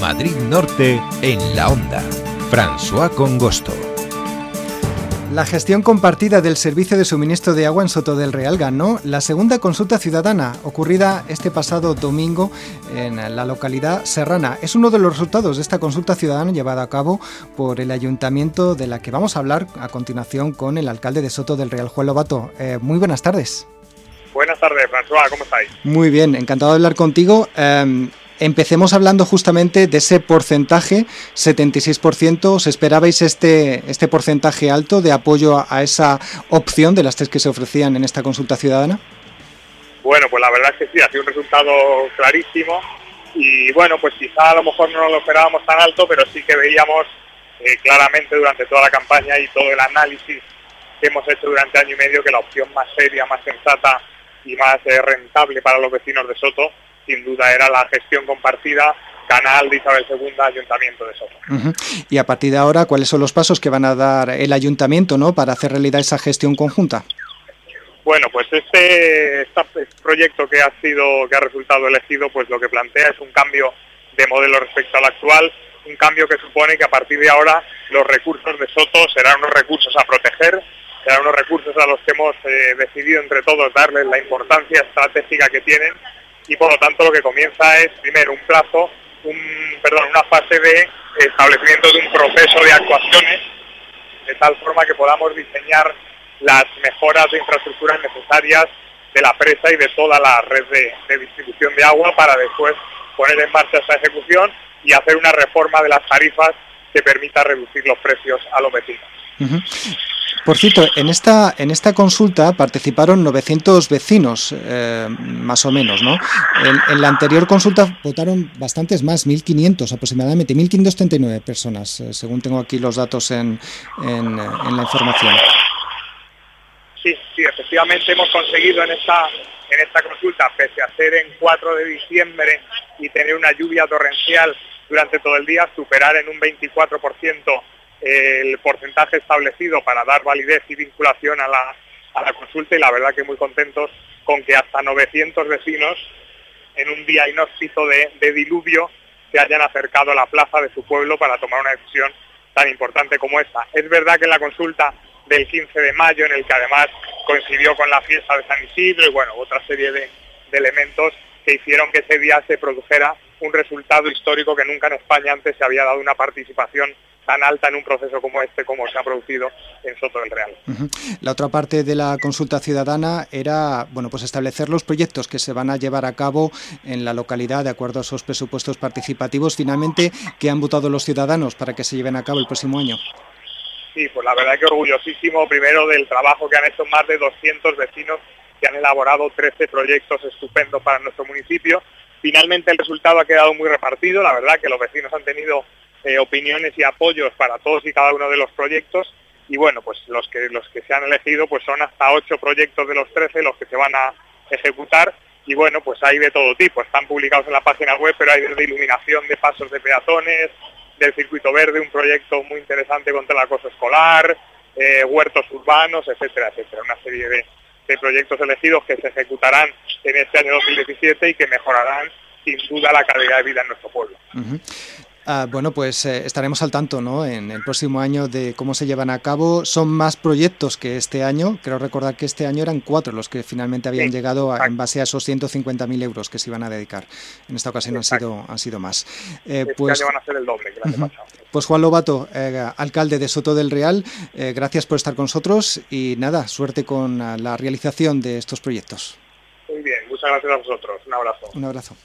Madrid Norte en la onda. François Congosto. La gestión compartida del servicio de suministro de agua en Soto del Real ganó la segunda consulta ciudadana ocurrida este pasado domingo en la localidad serrana. Es uno de los resultados de esta consulta ciudadana llevada a cabo por el ayuntamiento de la que vamos a hablar a continuación con el alcalde de Soto del Real, Juan Lobato. Eh, muy buenas tardes. Buenas tardes, François, ¿cómo estáis? Muy bien, encantado de hablar contigo. Eh, Empecemos hablando justamente de ese porcentaje, 76%. ¿Os esperabais este, este porcentaje alto de apoyo a, esa opción de las tres que se ofrecían en esta consulta ciudadana? Bueno, pues la verdad es que sí, ha sido un resultado clarísimo y bueno, pues quizá a lo mejor no lo esperábamos tan alto, pero sí que veíamos eh, claramente durante toda la campaña y todo el análisis que hemos hecho durante año y medio que la opción más seria, más sensata y más eh, rentable para los vecinos de Soto sin duda era la gestión compartida Canal de Isabel II Ayuntamiento de Soto. Y a partir de ahora, ¿cuáles son los pasos que van a dar el Ayuntamiento ¿no? para hacer realidad esa gestión conjunta? Bueno, pues este, este, proyecto que ha sido que ha resultado elegido, pues lo que plantea es un cambio de modelo respecto al actual, un cambio que supone que a partir de ahora los recursos de Soto serán unos recursos a proteger, serán unos recursos a los que hemos eh, decidido entre todos darles la importancia estratégica que tienen y por lo tanto lo que comienza es primero un plazo, un, perdón, una fase de establecimiento de un proceso de actuaciones de tal forma que podamos diseñar las mejoras de infraestructuras necesarias de la presa y de toda la red de, distribución de agua para después poner en marcha esa ejecución y hacer una reforma de las tarifas que permita reducir los precios a los vecinos. Por cierto, en esta, en esta consulta participaron 900 vecinos, eh, más o menos, ¿no? En, la anterior consulta votaron bastantes más, 1.500 aproximadamente, 1.539 personas, eh, según tengo aquí los datos en, en, la información. Sí, sí, efectivamente hemos conseguido en esta, en esta consulta, pese a ser en 4 de diciembre y tener una lluvia torrencial durante todo el día, superar en un 24% el porcentaje establecido para dar validez y vinculación a la, consulta y la verdad que muy contentos con que hasta 900 vecinos en un día inhóspito de, de diluvio se hayan acercado a la plaza de su pueblo para tomar una decisión tan importante como esta. Es verdad que en la consulta del 15 de mayo, en el que además coincidió con la fiesta de San Isidro y bueno, otra serie de elementos que hicieron que ese día se produjera un resultado histórico que nunca en España antes se había dado una participación tan alta en un proceso como este como se ha producido en Soto del Real. La otra parte de la consulta ciudadana era bueno pues establecer los proyectos que se van a llevar a cabo en la localidad de acuerdo a esos presupuestos participativos finalmente que han votado los ciudadanos para que se lleven a cabo el próximo año. Sí, pues la verdad que orgullosísimo primero del trabajo que han hecho más de 200 vecinos que han elaborado 13 proyectos estupendos para nuestro municipio. Finalmente el resultado ha quedado muy repartido, la verdad que los vecinos han tenido eh, opiniones y apoyos para todos y cada uno de los proyectos y bueno, pues los que, los que se han elegido pues son hasta ocho proyectos de los 13 los que se van a ejecutar y bueno, pues hay de todo tipo, están publicados en la página web, pero hay desde iluminación de pasos de peatones, del circuito verde, un proyecto muy interesante contra el acoso escolar, eh, huertos urbanos, etcétera, etcétera, una serie de, proyectos elegidos que se ejecutarán en este año 2017 y que mejorarán sin duda la calidad de vida en nuestro pueblo. Ah, bueno, pues eh, estaremos al tanto ¿no? en el próximo año de cómo se llevan a cabo. Son más proyectos que este año. Creo recordar que este año eran cuatro los que finalmente habían llegado en base a esos 150.000 euros que se iban a dedicar. En esta ocasión han sido, han sido más. Eh, este pues, van a ser el doble que Pues Juan Lobato, eh, alcalde de Soto del Real, gracias por estar con nosotros y nada, suerte con la realización de estos proyectos. Muy bien, muchas gracias a vosotros. Un abrazo. Un abrazo.